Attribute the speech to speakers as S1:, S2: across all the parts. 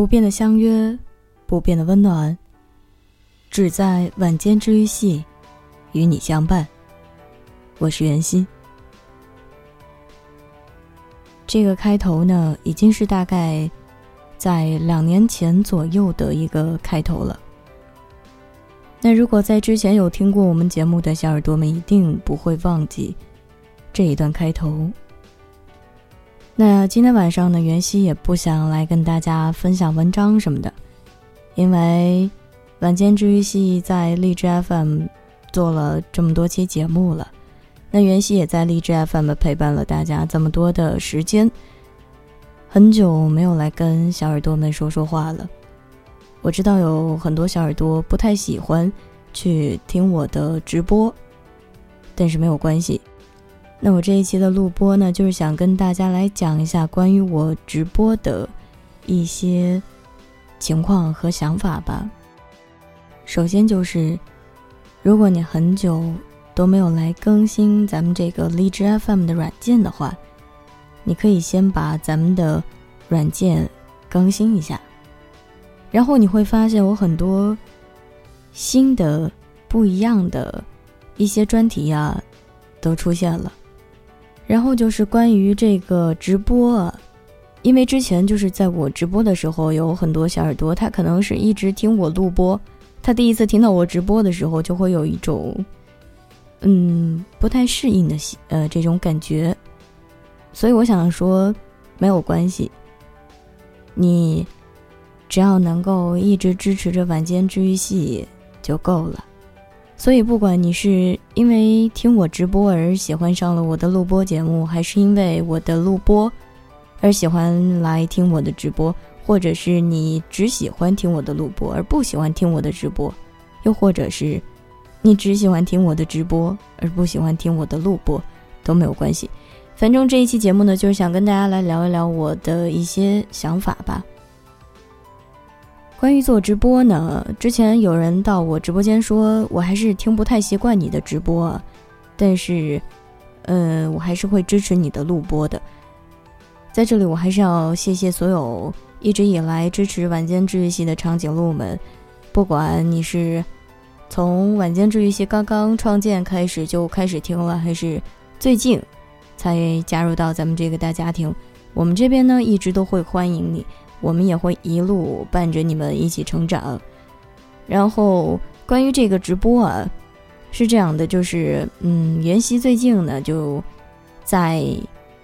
S1: 不变的相约，不变的温暖，只在晚间治愈系与你相伴。我是袁熙。这个开头呢，已经是大概在两年前左右的一个开头了。那如果在之前有听过我们节目的小耳朵们，一定不会忘记这一段开头。那今天晚上呢，袁熙也不想来跟大家分享文章什么的，因为晚间治愈系在荔枝 FM 做了这么多期节目了，那袁熙也在荔枝 FM 陪伴了大家这么多的时间，很久没有来跟小耳朵们说说话了。我知道有很多小耳朵不太喜欢去听我的直播，但是没有关系。那我这一期的录播呢，就是想跟大家来讲一下关于我直播的一些情况和想法吧。首先就是，如果你很久都没有来更新咱们这个荔枝 FM 的软件的话，你可以先把咱们的软件更新一下，然后你会发现我很多新的、不一样的一些专题呀，都出现了。然后就是关于这个直播，因为之前就是在我直播的时候，有很多小耳朵，他可能是一直听我录播，他第一次听到我直播的时候，就会有一种，嗯，不太适应的呃这种感觉，所以我想说，没有关系，你只要能够一直支持着晚间治愈系就够了。所以，不管你是因为听我直播而喜欢上了我的录播节目，还是因为我的录播而喜欢来听我的直播，或者是你只喜欢听我的录播而不喜欢听我的直播，又或者是你只喜欢听我的直播而不喜欢听我的录播，都没有关系。反正这一期节目呢，就是想跟大家来聊一聊我的一些想法吧。关于做直播呢，之前有人到我直播间说，我还是听不太习惯你的直播，但是，嗯，我还是会支持你的录播的。在这里，我还是要谢谢所有一直以来支持晚间治愈系的长颈鹿们，不管你是从晚间治愈系刚刚创建开始就开始听了，还是最近才加入到咱们这个大家庭，我们这边呢一直都会欢迎你。我们也会一路伴着你们一起成长。然后关于这个直播啊，是这样的，就是嗯，袁熙最近呢就在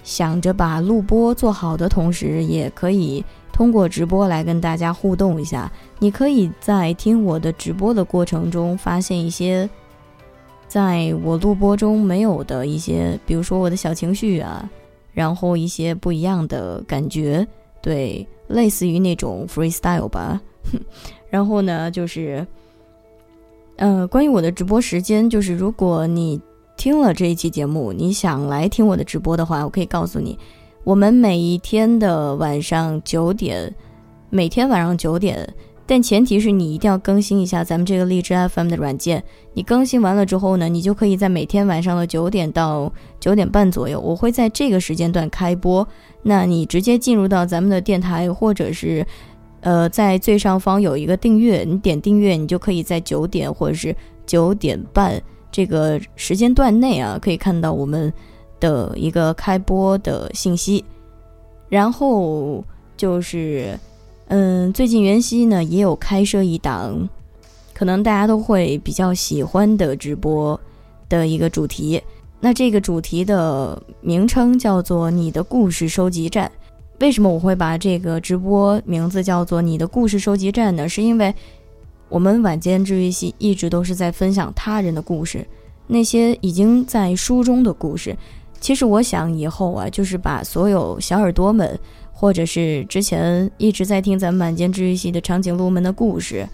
S1: 想着把录播做好的同时，也可以通过直播来跟大家互动一下。你可以在听我的直播的过程中，发现一些在我录播中没有的一些，比如说我的小情绪啊，然后一些不一样的感觉，对。类似于那种 freestyle 吧，然后呢，就是，呃，关于我的直播时间，就是如果你听了这一期节目，你想来听我的直播的话，我可以告诉你，我们每一天的晚上九点，每天晚上九点。但前提是你一定要更新一下咱们这个荔枝 FM 的软件。你更新完了之后呢，你就可以在每天晚上的九点到九点半左右，我会在这个时间段开播。那你直接进入到咱们的电台，或者是，呃，在最上方有一个订阅，你点订阅，你就可以在九点或者是九点半这个时间段内啊，可以看到我们的一个开播的信息。然后就是。嗯，最近袁熙呢也有开设一档，可能大家都会比较喜欢的直播的一个主题。那这个主题的名称叫做“你的故事收集站”。为什么我会把这个直播名字叫做“你的故事收集站”呢？是因为我们晚间治愈系一直都是在分享他人的故事，那些已经在书中的故事。其实我想以后啊，就是把所有小耳朵们。或者是之前一直在听咱们晚间治愈系的长颈鹿们的故事，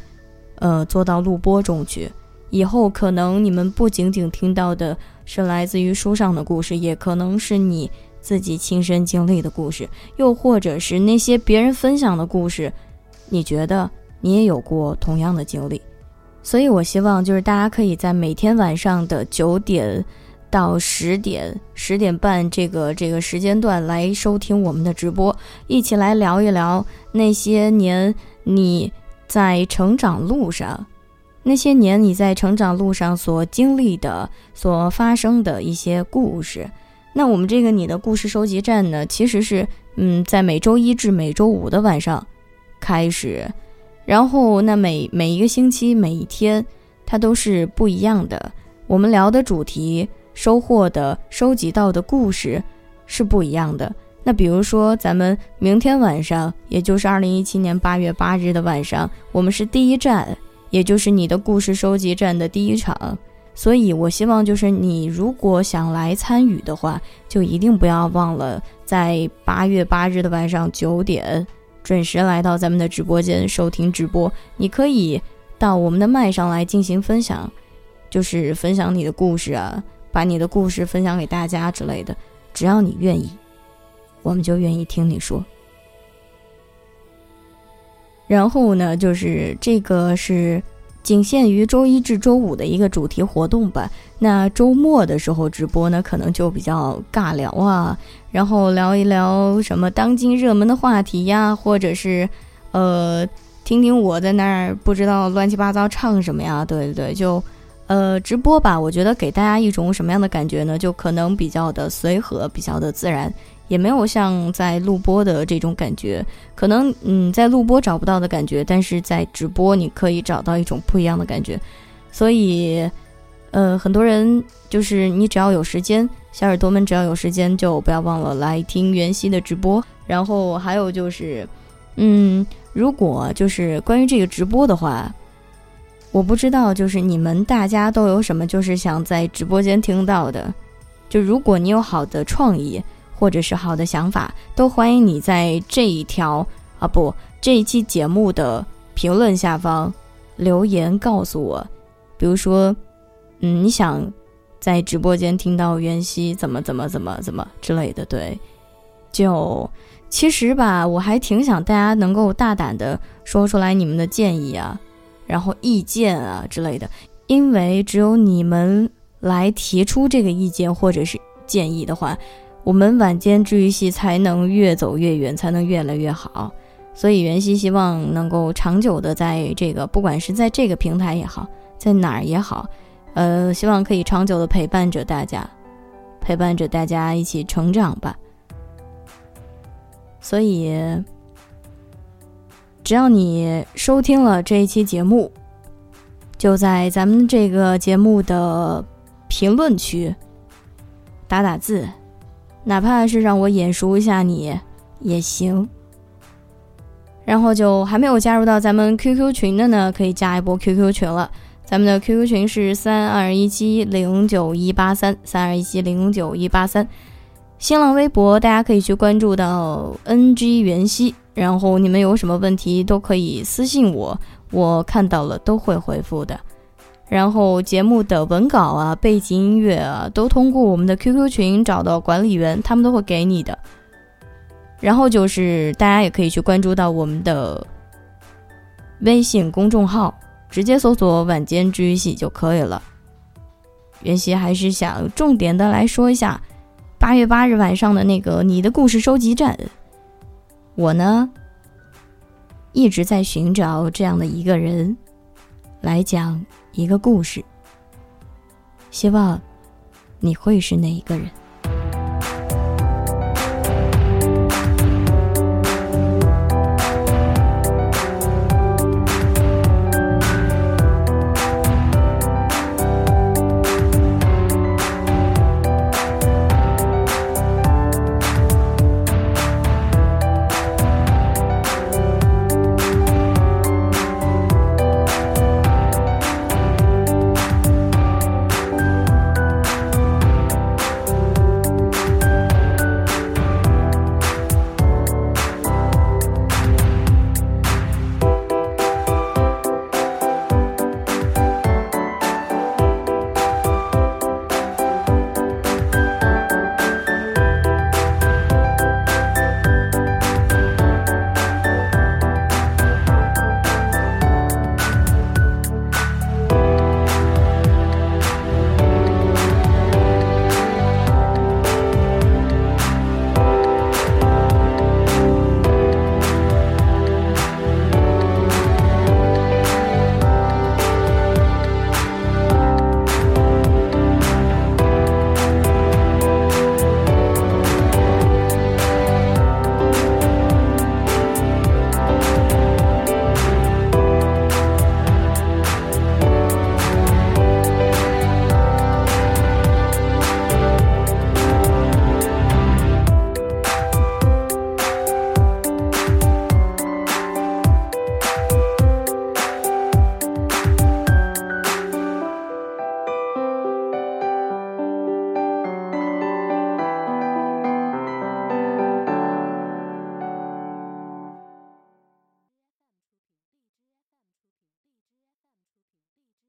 S1: 呃，做到录播中去。以后可能你们不仅仅听到的是来自于书上的故事，也可能是你自己亲身经历的故事，又或者是那些别人分享的故事，你觉得你也有过同样的经历。所以我希望就是大家可以在每天晚上的九点到十点十点半这个这个时间段来收听我们的直播，一起来聊一聊那些年你在成长路上，那些年你在成长路上所经历的、所发生的一些故事。那我们这个你的故事收集站呢，其实是嗯，在每周一至每周五的晚上开始，然后那每每一个星期每一天。它都是不一样的，我们聊的主题、收获的、收集到的故事是不一样的。那比如说，咱们明天晚上，也就是二零一七年八月八日的晚上，我们是第一站，也就是你的故事收集站的第一场。所以，我希望就是你如果想来参与的话，就一定不要忘了在八月八日的晚上九点准时来到咱们的直播间收听直播。你可以。到我们的麦上来进行分享，就是分享你的故事啊，把你的故事分享给大家之类的。只要你愿意，我们就愿意听你说。然后呢，就是这个是仅限于周一至周五的一个主题活动吧。那周末的时候直播呢，可能就比较尬聊啊，然后聊一聊什么当今热门的话题呀，或者是呃。听听我在那儿不知道乱七八糟唱什么呀？对对对，就，呃，直播吧。我觉得给大家一种什么样的感觉呢？就可能比较的随和，比较的自然，也没有像在录播的这种感觉。可能嗯，在录播找不到的感觉，但是在直播你可以找到一种不一样的感觉。所以，呃，很多人就是你只要有时间，小耳朵们只要有时间，就不要忘了来听袁熙的直播。然后还有就是，嗯。如果就是关于这个直播的话，我不知道就是你们大家都有什么就是想在直播间听到的。就如果你有好的创意或者是好的想法，都欢迎你在这一条啊不这一期节目的评论下方留言告诉我。比如说，嗯，你想在直播间听到袁熙怎么怎么怎么怎么之类的，对，就。其实吧，我还挺想大家能够大胆的说出来你们的建议啊，然后意见啊之类的，因为只有你们来提出这个意见或者是建议的话，我们晚间治愈系才能越走越远，才能越来越好。所以袁熙希望能够长久的在这个，不管是在这个平台也好，在哪儿也好，呃，希望可以长久的陪伴着大家，陪伴着大家一起成长吧。所以，只要你收听了这一期节目，就在咱们这个节目的评论区打打字，哪怕是让我眼熟一下你也行。然后就还没有加入到咱们 QQ 群的呢，可以加一波 QQ 群了。咱们的 QQ 群是三二一七零九一八三三二一七零九一八三。新浪微博，大家可以去关注到 NG 元熙，然后你们有什么问题都可以私信我，我看到了都会回复的。然后节目的文稿啊、背景音乐啊，都通过我们的 QQ 群找到管理员，他们都会给你的。然后就是大家也可以去关注到我们的微信公众号，直接搜索“晚间治愈系”就可以了。元熙还是想重点的来说一下。八月八日晚上的那个你的故事收集站，我呢一直在寻找这样的一个人来讲一个故事，希望你会是那一个人。